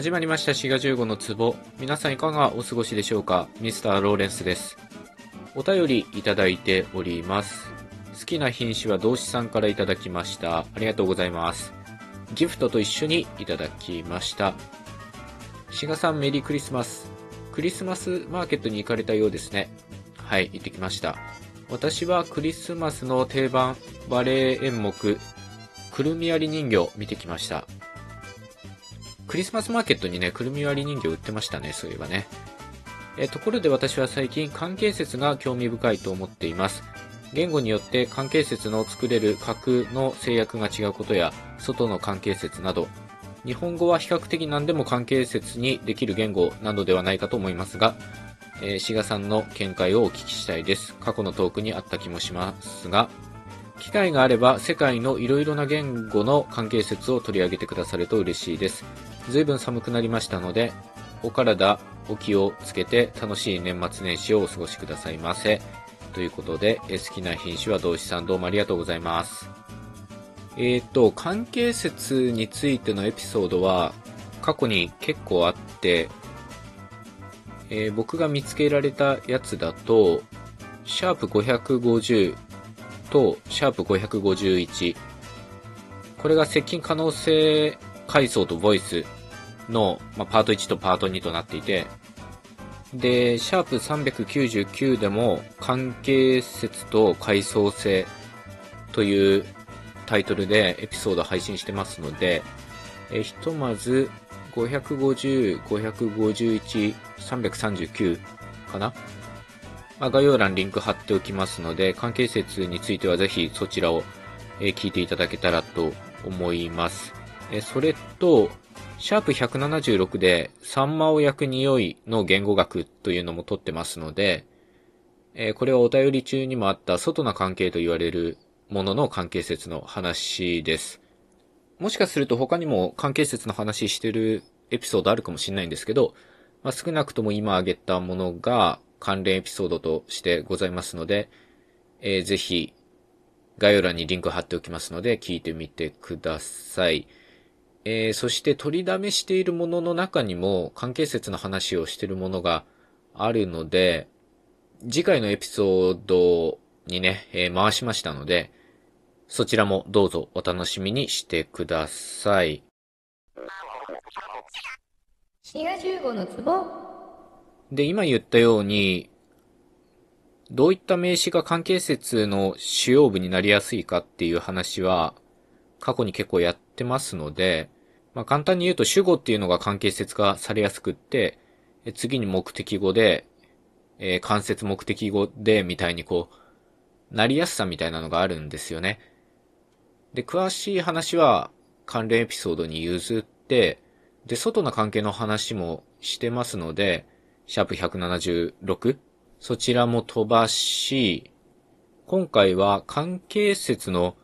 始まりました滋賀15の壺。皆さんいかがお過ごしでしょうか？ミスターローレンスです。お便りいただいております。好きな品種は同志さんからいただきました。ありがとうございます。ギフトと一緒にいただきました。志賀さんメリークリスマス。クリスマスマーケットに行かれたようですね。はい、行ってきました。私はクリスマスの定番バレエ演目、くるみ割り人形見てきました。クリスマスマーケットにね、くるみ割り人形売ってましたね、そういえばね。えところで私は最近関係説が興味深いと思っています。言語によって関係説の作れる核の制約が違うことや、外の関係説など、日本語は比較的何でも関係説にできる言語なのではないかと思いますが、えー、志賀さんの見解をお聞きしたいです。過去のトークにあった気もしますが、機会があれば世界のいろいろな言語の関係説を取り上げてくださると嬉しいです。随分寒くなりましたので、お体、お気をつけて楽しい年末年始をお過ごしくださいませ。ということで、え好きな品種は同志さんどうもありがとうございます。えっ、ー、と、関係説についてのエピソードは過去に結構あって、えー、僕が見つけられたやつだと、シャープ550とシャープ551。これが接近可能性階層とボイスの、まあ、パート1とパート2となっていて、で、シャープ399でも関係説と階層性というタイトルでエピソード配信してますので、えひとまず550、551、339かな、まあ、概要欄リンク貼っておきますので、関係説についてはぜひそちらを、え聞いていただけたらと思います。それと、シャープ176で、サンマを焼く匂いの言語学というのも取ってますので、えこれはお便り中にもあった外な関係と言われるものの関係説の話です。もしかすると他にも関係説の話してるエピソードあるかもしれないんですけど、まあ、少なくとも今挙げたものが関連エピソードとしてございますので、えー、ぜひ概要欄にリンク貼っておきますので聞いてみてください。えー、そして取りだめしているものの中にも関係説の話をしているものがあるので、次回のエピソードにね、えー、回しましたので、そちらもどうぞお楽しみにしてください。ので、今言ったように、どういった名詞が関係説の主要部になりやすいかっていう話は、過去に結構やっててますので、まあ、簡単に言うと主語っていうのが関係説化されやすくって、次に目的語で、えー、間接目的語で、みたいにこう、なりやすさみたいなのがあるんですよね。で、詳しい話は関連エピソードに譲って、で、外の関係の話もしてますので、シャープ176、そちらも飛ばし、今回は関係説の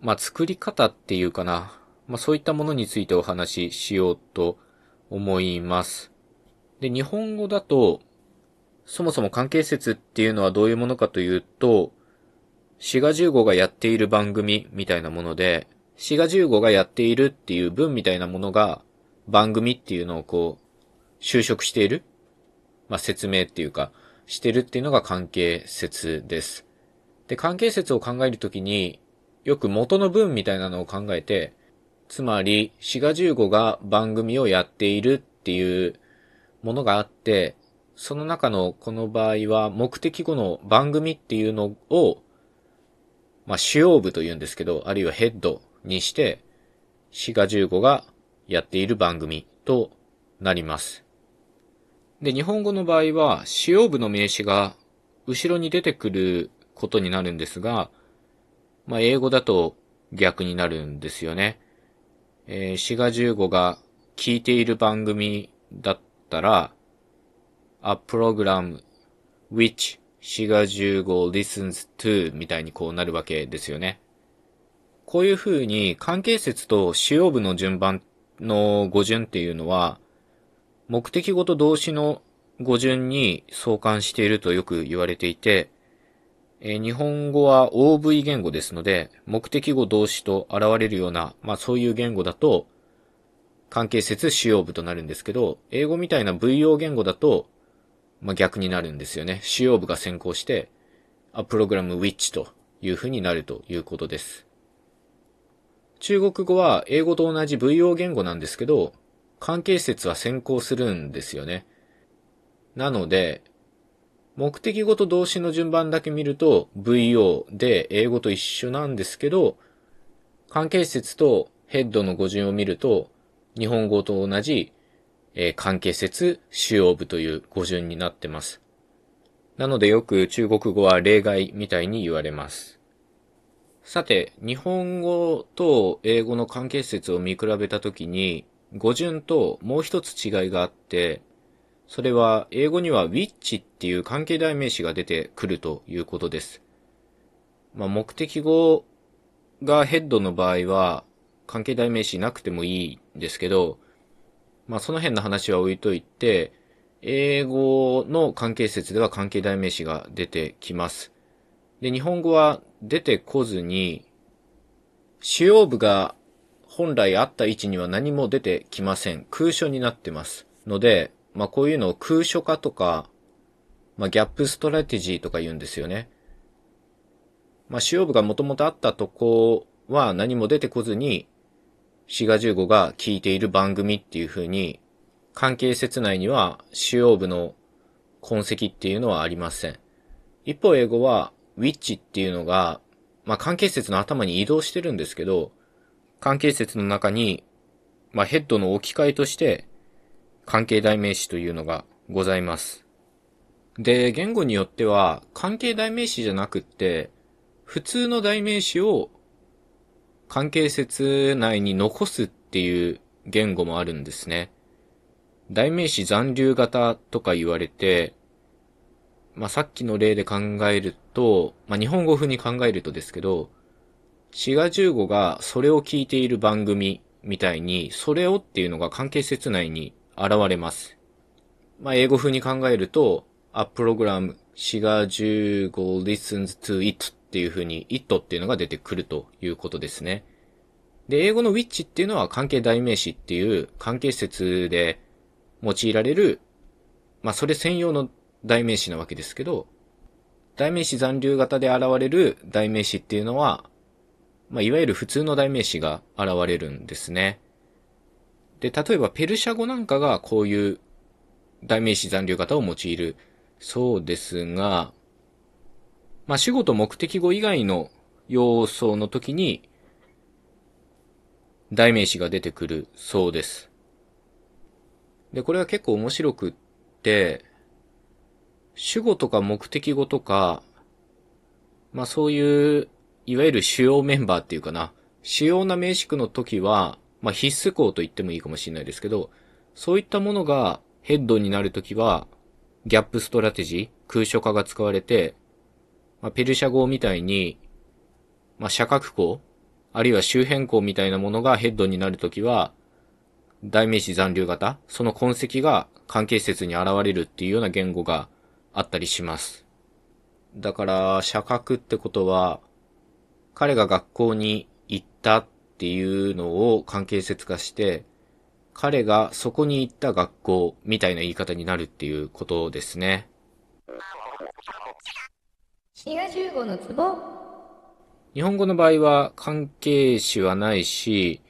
まあ、作り方っていうかな。まあ、そういったものについてお話ししようと思います。で、日本語だと、そもそも関係説っていうのはどういうものかというと、シガ15がやっている番組みたいなもので、シガ15がやっているっていう文みたいなものが番組っていうのをこう、就職しているまあ、説明っていうか、してるっていうのが関係説です。で、関係説を考えるときに、よく元の文みたいなのを考えて、つまり、シガ15が番組をやっているっていうものがあって、その中のこの場合は目的語の番組っていうのを、まあ、主要部と言うんですけど、あるいはヘッドにして、シガ15がやっている番組となります。で、日本語の場合は、主要部の名詞が後ろに出てくることになるんですが、まあ、英語だと逆になるんですよね。えー、シガ15が聞いている番組だったら、a program which シガ15 listens to みたいにこうなるわけですよね。こういう風に関係説と主要部の順番の語順っていうのは、目的語と動詞の語順に相関しているとよく言われていて、え、日本語は OV 言語ですので、目的語動詞と現れるような、まあそういう言語だと、関係説主要部となるんですけど、英語みたいな VO 言語だと、まあ、逆になるんですよね。主要部が先行して、a program which という風になるということです。中国語は英語と同じ VO 言語なんですけど、関係説は先行するんですよね。なので、目的語と動詞の順番だけ見ると VO で英語と一緒なんですけど、関係説とヘッドの語順を見ると、日本語と同じ、えー、関係説主要部という語順になってます。なのでよく中国語は例外みたいに言われます。さて、日本語と英語の関係説を見比べたときに、語順ともう一つ違いがあって、それは英語には which っていう関係代名詞が出てくるということです。まあ、目的語がヘッドの場合は関係代名詞なくてもいいんですけど、まあその辺の話は置いといて、英語の関係説では関係代名詞が出てきます。で、日本語は出てこずに、主要部が本来あった位置には何も出てきません。空所になってます。ので、まあこういうのを空所化とか、まあギャップストラテジーとか言うんですよね。まあ主要部がもともとあったとこは何も出てこずに、志賀十五が聞いている番組っていう風に、関係節内には主要部の痕跡っていうのはありません。一方英語は、 which っていうのが、まあ関係節の頭に移動してるんですけど、関係節の中に、まあヘッドの置き換えとして、関係代名詞というのがございます。で、言語によっては、関係代名詞じゃなくって、普通の代名詞を関係説内に残すっていう言語もあるんですね。代名詞残留型とか言われて、まあ、さっきの例で考えると、まあ、日本語風に考えるとですけど、滋賀15がそれを聞いている番組みたいに、それをっていうのが関係説内に現れます。まあ、英語風に考えると、a program シガ15 listens to it っていう風に it っていうのが出てくるということですね。で、英語の which っていうのは関係代名詞っていう関係説で用いられる、まあ、それ専用の代名詞なわけですけど、代名詞残留型で現れる代名詞っていうのは、まあ、いわゆる普通の代名詞が現れるんですね。で、例えばペルシャ語なんかがこういう代名詞残留型を用いる。そうですが、まあ、主語と目的語以外の要素の時に代名詞が出てくる。そうです。で、これは結構面白くって、主語とか目的語とか、まあそういう、いわゆる主要メンバーっていうかな、主要な名詞句の時は、まあ必須項と言ってもいいかもしれないですけど、そういったものがヘッドになるときは、ギャップストラテジー、空所化が使われて、まあ、ペルシャ語みたいに、まあ、斜角項、あるいは周辺項みたいなものがヘッドになるときは、代名詞残留型、その痕跡が関係節に現れるっていうような言語があったりします。だから、斜角ってことは、彼が学校に行ったっていうのを関係説化して、彼がそこに行った学校みたいな言い方になるっていうことですね。のツボ日本語の場合は関係詞はないし、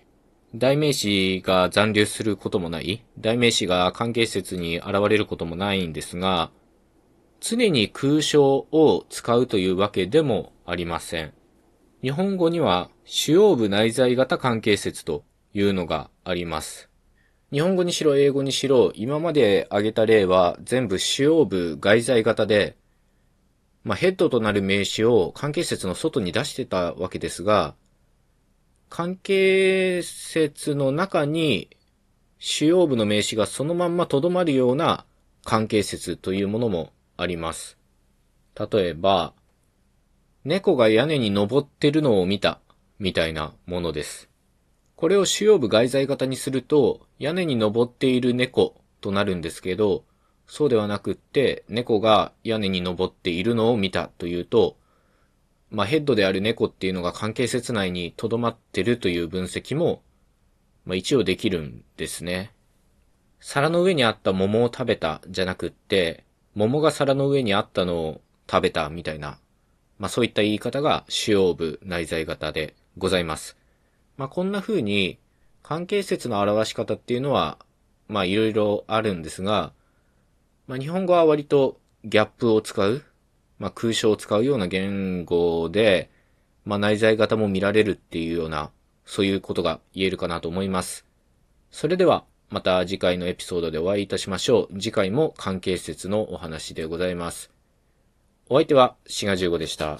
代名詞が残留することもない、代名詞が関係説に現れることもないんですが、常に空称を使うというわけでもありません。日本語には主要部内在型関係説というのがあります。日本語にしろ英語にしろ、今まで挙げた例は全部主要部外在型で、まあ、ヘッドとなる名詞を関係説の外に出してたわけですが、関係説の中に主要部の名詞がそのまんま留まるような関係説というものもあります。例えば、猫が屋根に登ってるのを見たみたいなものです。これを主要部外在型にすると、屋根に登っている猫となるんですけど、そうではなくって、猫が屋根に登っているのを見たというと、まあ、ヘッドである猫っていうのが関係説内に留まってるという分析もまあ、一応できるんですね。皿の上にあった桃を食べたじゃなくって、桃が皿の上にあったのを食べたみたいな、まあそういった言い方が主要部内在型でございます。まあこんな風に関係説の表し方っていうのは、まあいろいろあるんですが、まあ日本語は割とギャップを使う、まあ空想を使うような言語で、まあ内在型も見られるっていうような、そういうことが言えるかなと思います。それでは、また次回のエピソードでお会いいたしましょう。次回も関係説のお話でございます。お相手は、シガ15でした。